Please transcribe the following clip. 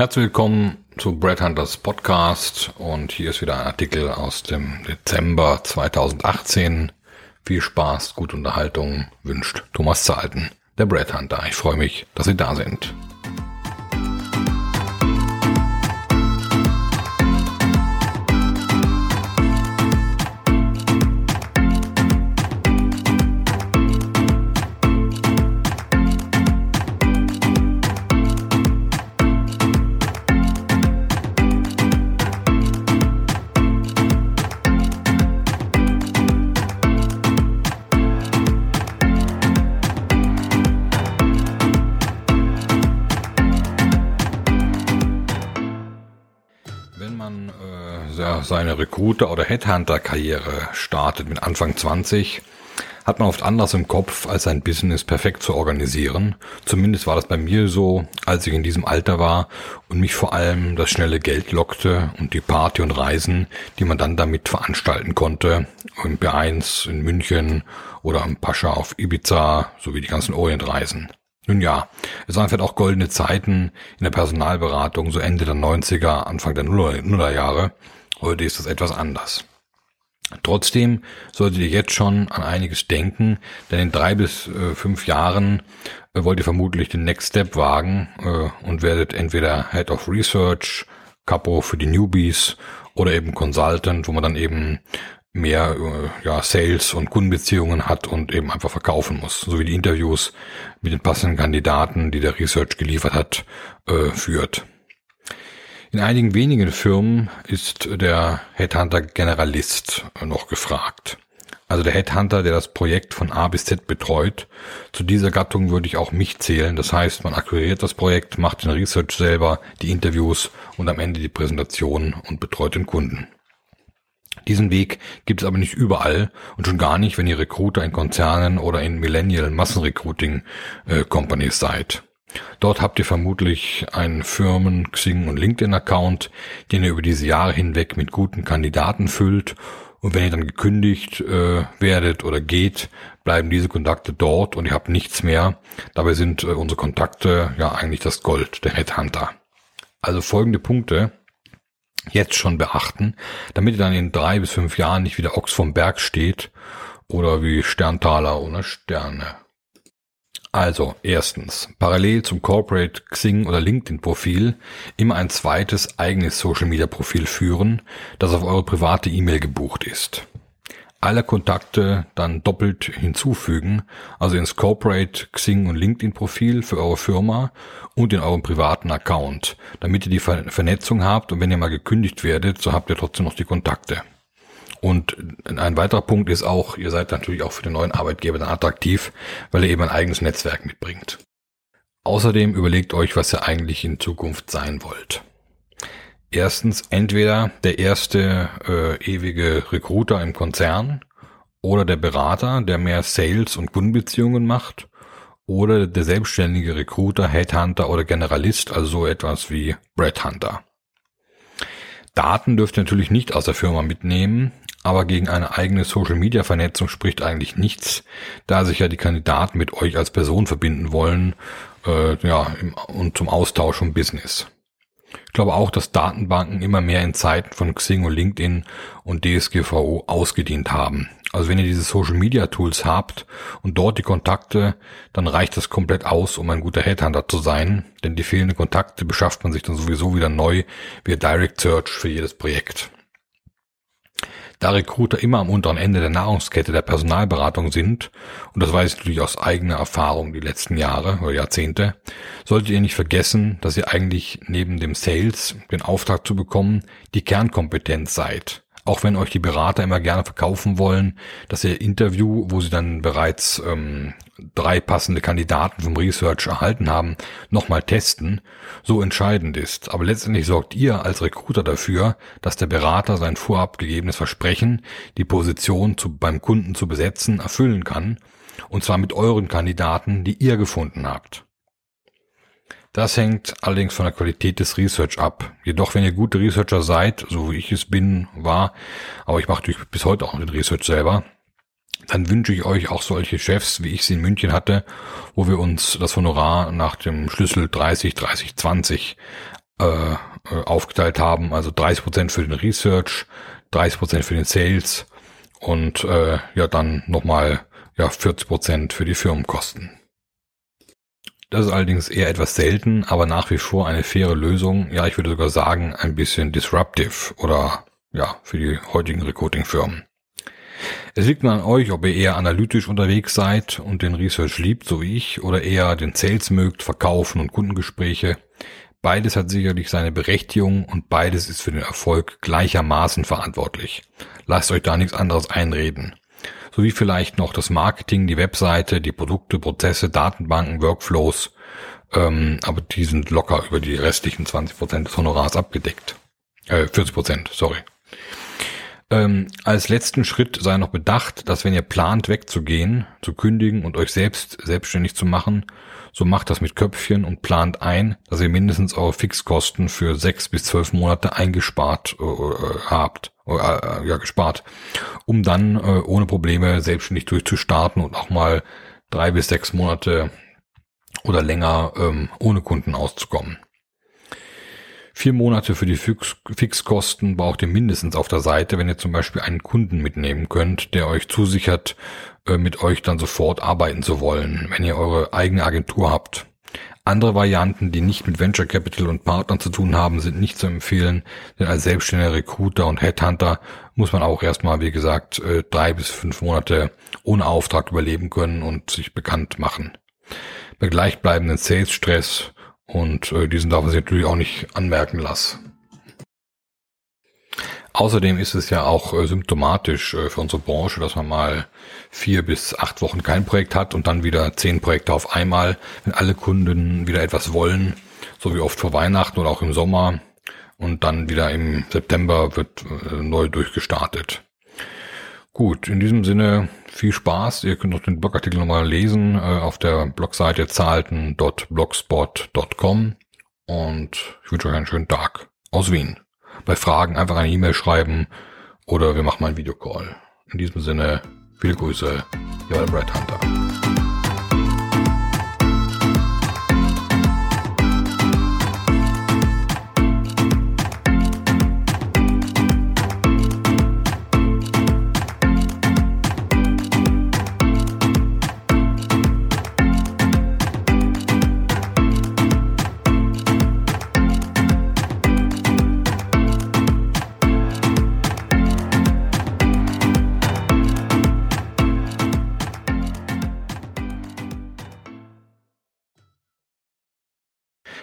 Herzlich willkommen zu Brad Hunters Podcast und hier ist wieder ein Artikel aus dem Dezember 2018. Viel Spaß, gute Unterhaltung wünscht Thomas Zahlten, der Brad Hunter. Ich freue mich, dass Sie da sind. Seine Recruiter- oder Headhunter-Karriere startet mit Anfang 20, hat man oft anders im Kopf, als sein Business perfekt zu organisieren. Zumindest war das bei mir so, als ich in diesem Alter war und mich vor allem das schnelle Geld lockte und die Party und Reisen, die man dann damit veranstalten konnte, im B1 in München oder am Pascha auf Ibiza sowie die ganzen Orientreisen. Nun ja, es waren vielleicht auch goldene Zeiten in der Personalberatung, so Ende der 90er, Anfang der Nuller Jahre. Heute ist das etwas anders. Trotzdem solltet ihr jetzt schon an einiges denken, denn in drei bis äh, fünf Jahren äh, wollt ihr vermutlich den Next Step wagen äh, und werdet entweder Head of Research, Capo für die Newbies oder eben Consultant, wo man dann eben mehr äh, ja, Sales und Kundenbeziehungen hat und eben einfach verkaufen muss, sowie die Interviews mit den passenden Kandidaten, die der Research geliefert hat, äh, führt. In einigen wenigen Firmen ist der Headhunter Generalist noch gefragt. Also der Headhunter, der das Projekt von A bis Z betreut. Zu dieser Gattung würde ich auch mich zählen. Das heißt, man akquiriert das Projekt, macht den Research selber, die Interviews und am Ende die Präsentation und betreut den Kunden. Diesen Weg gibt es aber nicht überall und schon gar nicht, wenn ihr Recruiter in Konzernen oder in Millennial Massenrecruiting äh, Companies seid. Dort habt ihr vermutlich einen Firmen-, Xing- und LinkedIn-Account, den ihr über diese Jahre hinweg mit guten Kandidaten füllt. Und wenn ihr dann gekündigt äh, werdet oder geht, bleiben diese Kontakte dort und ihr habt nichts mehr. Dabei sind äh, unsere Kontakte ja eigentlich das Gold, der Headhunter. Also folgende Punkte jetzt schon beachten, damit ihr dann in drei bis fünf Jahren nicht wieder Ochs vom Berg steht oder wie Sterntaler ohne Sterne. Also, erstens, parallel zum Corporate Xing oder LinkedIn Profil immer ein zweites eigenes Social Media Profil führen, das auf eure private E-Mail gebucht ist. Alle Kontakte dann doppelt hinzufügen, also ins Corporate Xing und LinkedIn Profil für eure Firma und in eurem privaten Account, damit ihr die Vernetzung habt und wenn ihr mal gekündigt werdet, so habt ihr trotzdem noch die Kontakte. Und ein weiterer Punkt ist auch, ihr seid natürlich auch für den neuen Arbeitgeber dann attraktiv, weil ihr eben ein eigenes Netzwerk mitbringt. Außerdem überlegt euch, was ihr eigentlich in Zukunft sein wollt. Erstens entweder der erste äh, ewige Recruiter im Konzern oder der Berater, der mehr Sales und Kundenbeziehungen macht oder der selbstständige Recruiter, Headhunter oder Generalist, also so etwas wie Brad Hunter. Daten dürft ihr natürlich nicht aus der Firma mitnehmen, aber gegen eine eigene Social-Media-Vernetzung spricht eigentlich nichts, da sich ja die Kandidaten mit euch als Person verbinden wollen, äh, ja, im, und zum Austausch vom Business. Ich glaube auch, dass Datenbanken immer mehr in Zeiten von Xing und LinkedIn und DSGVO ausgedient haben. Also wenn ihr diese Social Media Tools habt und dort die Kontakte, dann reicht das komplett aus, um ein guter Headhunter zu sein, denn die fehlenden Kontakte beschafft man sich dann sowieso wieder neu via Direct Search für jedes Projekt. Da Recruiter immer am unteren Ende der Nahrungskette der Personalberatung sind, und das weiß ich natürlich aus eigener Erfahrung die letzten Jahre oder Jahrzehnte, solltet ihr nicht vergessen, dass ihr eigentlich neben dem Sales, den Auftrag zu bekommen, die Kernkompetenz seid auch wenn euch die Berater immer gerne verkaufen wollen, dass ihr Interview, wo sie dann bereits ähm, drei passende Kandidaten vom Research erhalten haben, nochmal testen, so entscheidend ist. Aber letztendlich sorgt ihr als Recruiter dafür, dass der Berater sein vorab gegebenes Versprechen, die Position zu, beim Kunden zu besetzen, erfüllen kann, und zwar mit euren Kandidaten, die ihr gefunden habt. Das hängt allerdings von der Qualität des Research ab. Jedoch, wenn ihr gute Researcher seid, so wie ich es bin, war, aber ich mache natürlich bis heute auch den Research selber, dann wünsche ich euch auch solche Chefs, wie ich sie in München hatte, wo wir uns das Honorar nach dem Schlüssel 30, 30, 20 äh, aufgeteilt haben. Also 30 Prozent für den Research, 30 Prozent für den Sales und äh, ja dann nochmal ja, 40 Prozent für die Firmenkosten. Das ist allerdings eher etwas selten, aber nach wie vor eine faire Lösung. Ja, ich würde sogar sagen, ein bisschen disruptive oder ja, für die heutigen Recruiting-Firmen. Es liegt nur an euch, ob ihr eher analytisch unterwegs seid und den Research liebt, so wie ich, oder eher den Sales mögt, Verkaufen und Kundengespräche. Beides hat sicherlich seine Berechtigung und beides ist für den Erfolg gleichermaßen verantwortlich. Lasst euch da nichts anderes einreden. So wie vielleicht noch das Marketing, die Webseite, die Produkte, Prozesse, Datenbanken, Workflows, ähm, aber die sind locker über die restlichen 20% des Honorars abgedeckt. Äh, 40%, sorry. Ähm, als letzten Schritt sei noch bedacht, dass wenn ihr plant wegzugehen, zu kündigen und euch selbst selbstständig zu machen, so macht das mit Köpfchen und plant ein, dass ihr mindestens eure Fixkosten für sechs bis zwölf Monate eingespart äh, äh habt, äh, äh, ja gespart, um dann äh, ohne Probleme selbstständig durchzustarten und auch mal drei bis sechs Monate oder länger ähm, ohne Kunden auszukommen. Vier Monate für die Fix Fixkosten braucht ihr mindestens auf der Seite, wenn ihr zum Beispiel einen Kunden mitnehmen könnt, der euch zusichert, äh, mit euch dann sofort arbeiten zu wollen, wenn ihr eure eigene Agentur habt. Andere Varianten, die nicht mit Venture Capital und Partnern zu tun haben, sind nicht zu empfehlen, denn als selbstständiger Recruiter und Headhunter muss man auch erstmal, wie gesagt, äh, drei bis fünf Monate ohne Auftrag überleben können und sich bekannt machen. Bei gleichbleibenden Sales-Stress und äh, diesen darf man sich natürlich auch nicht anmerken lassen. Außerdem ist es ja auch äh, symptomatisch äh, für unsere Branche, dass man mal vier bis acht Wochen kein Projekt hat und dann wieder zehn Projekte auf einmal, wenn alle Kunden wieder etwas wollen, so wie oft vor Weihnachten oder auch im Sommer. Und dann wieder im September wird äh, neu durchgestartet. Gut, in diesem Sinne viel Spaß. Ihr könnt auch den Blogartikel nochmal lesen äh, auf der Blogseite zahlten.blogspot.com und ich wünsche euch einen schönen Tag aus Wien. Bei Fragen einfach eine E-Mail schreiben oder wir machen mal einen Videocall. In diesem Sinne, viele Grüße, euer Brad Hunter.